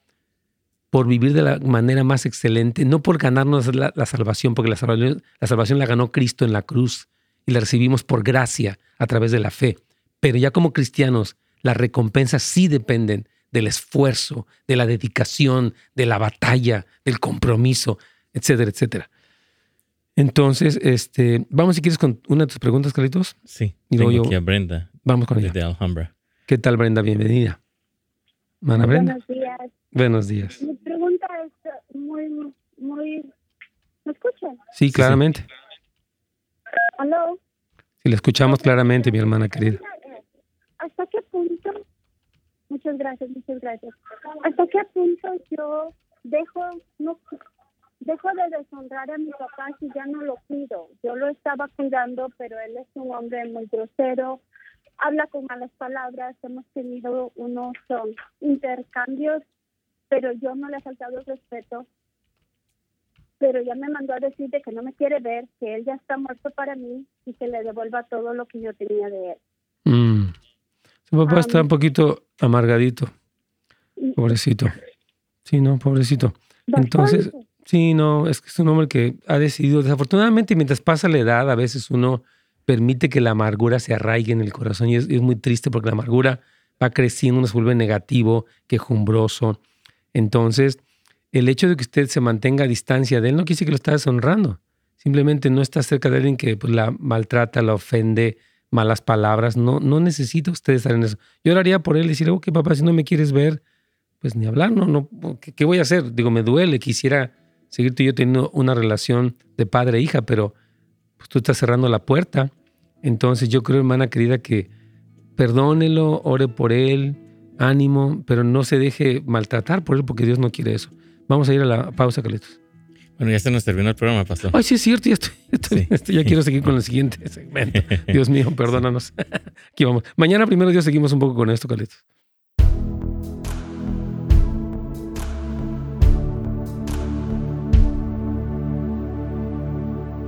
por vivir de la manera más excelente, no por ganarnos la, salvación, porque la salvación, la salvación la ganó Cristo en la cruz y la recibimos por gracia a través de la fe. Pero ya como cristianos, las recompensas sí dependen del esfuerzo, de la dedicación, de la batalla, del compromiso, etcétera, etcétera. Entonces, este, vamos si quieres con una de tus preguntas, Carlitos. Sí. Y tengo aquí a Brenda. Vamos con ella. De Alhambra. ¿Qué tal, Brenda? Bienvenida. Mana Brenda. Buenos días. Buenos días muy, muy... ¿Me escuchan? Sí, claramente. ¿Aló? Sí, le escuchamos claramente, mi hermana querida. ¿Hasta qué? Muchas gracias, muchas gracias. ¿Hasta qué punto yo dejo, no, dejo de deshonrar a mi papá si ya no lo cuido? Yo lo estaba cuidando, pero él es un hombre muy grosero, habla con malas palabras, hemos tenido unos um, intercambios, pero yo no le he faltado respeto pero ya me mandó a decir de que no me quiere ver, que él ya está muerto para mí y que le devuelva todo lo que yo tenía de él. Mm. Su papá está un poquito amargadito. Pobrecito. Sí, no, pobrecito. Entonces, sí, no, es que es un hombre que ha decidido, desafortunadamente, mientras pasa la edad, a veces uno permite que la amargura se arraigue en el corazón y es, es muy triste porque la amargura va creciendo, uno se vuelve negativo, quejumbroso. Entonces, el hecho de que usted se mantenga a distancia de él no quiere decir que lo está deshonrando. Simplemente no está cerca de alguien que pues, la maltrata, la ofende, malas palabras. No, no necesita usted estar en eso. Yo oraría por él y decirle, ok, papá, si no me quieres ver, pues ni hablar, no, no, ¿qué, voy a hacer? Digo, me duele, quisiera seguir tú y yo teniendo una relación de padre e hija, pero pues tú estás cerrando la puerta. Entonces yo creo, hermana querida, que perdónelo, ore por él, ánimo, pero no se deje maltratar por él porque Dios no quiere eso. Vamos a ir a la pausa, Carlitos. Bueno, ya se nos terminó el programa, pastor. Ay, sí es cierto, ya estoy, ya quiero seguir con el siguiente segmento. Dios mío, perdónanos. Aquí vamos. Mañana primero Dios seguimos un poco con esto, Carlitos.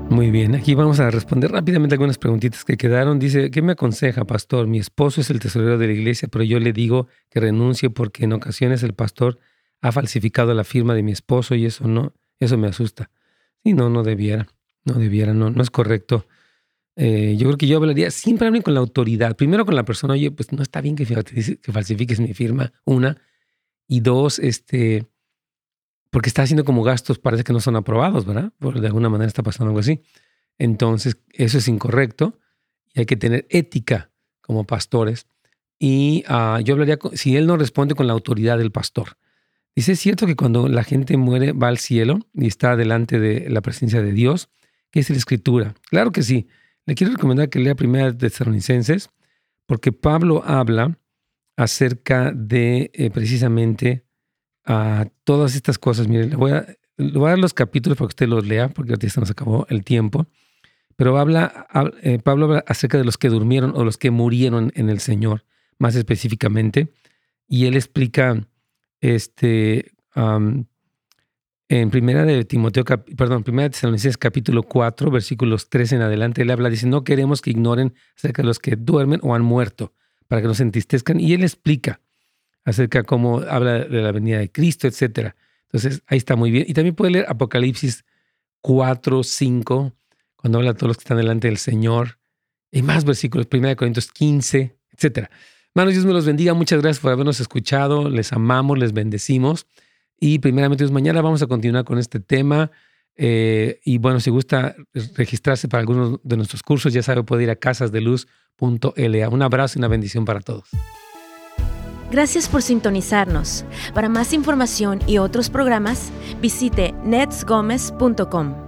Muy bien, aquí vamos a responder rápidamente algunas preguntitas que quedaron. Dice, ¿qué me aconseja, pastor? Mi esposo es el tesorero de la iglesia, pero yo le digo que renuncie porque en ocasiones el pastor ha falsificado la firma de mi esposo y eso no, eso me asusta. Y no, no debiera, no debiera, no, no es correcto. Eh, yo creo que yo hablaría, siempre con la autoridad. Primero con la persona, oye, pues no está bien que, que falsifiques mi firma, una. Y dos, este, porque está haciendo como gastos, parece que no son aprobados, ¿verdad? Por, de alguna manera está pasando algo así. Entonces, eso es incorrecto y hay que tener ética como pastores. Y uh, yo hablaría, si él no responde con la autoridad del pastor. Dice, es cierto que cuando la gente muere va al cielo y está delante de la presencia de Dios, que es la escritura. Claro que sí. Le quiero recomendar que lea Primera de Tesalonicenses, porque Pablo habla acerca de eh, precisamente a todas estas cosas. Mire, le voy, a, dar los capítulos para que usted los lea, porque ahorita se nos acabó el tiempo. Pero habla, eh, Pablo habla acerca de los que durmieron o los que murieron en el Señor, más específicamente. Y él explica este, en primera de Timoteo, perdón, primera de Tesalonicenses capítulo 4, versículos 3 en adelante, él habla, dice, no queremos que ignoren acerca de los que duermen o han muerto, para que no se entistezcan. Y él explica acerca cómo habla de la venida de Cristo, etc. Entonces, ahí está muy bien. Y también puede leer Apocalipsis 4, 5, cuando habla de todos los que están delante del Señor. Y más versículos, 1 Corintios 15, etc. Hermanos, Dios me los bendiga. Muchas gracias por habernos escuchado. Les amamos, les bendecimos. Y primeramente, Dios, mañana vamos a continuar con este tema. Eh, y bueno, si gusta registrarse para algunos de nuestros cursos, ya sabe, puede ir a casasdeluz.la. Un abrazo y una bendición para todos. Gracias por sintonizarnos. Para más información y otros programas, visite netsgomez.com.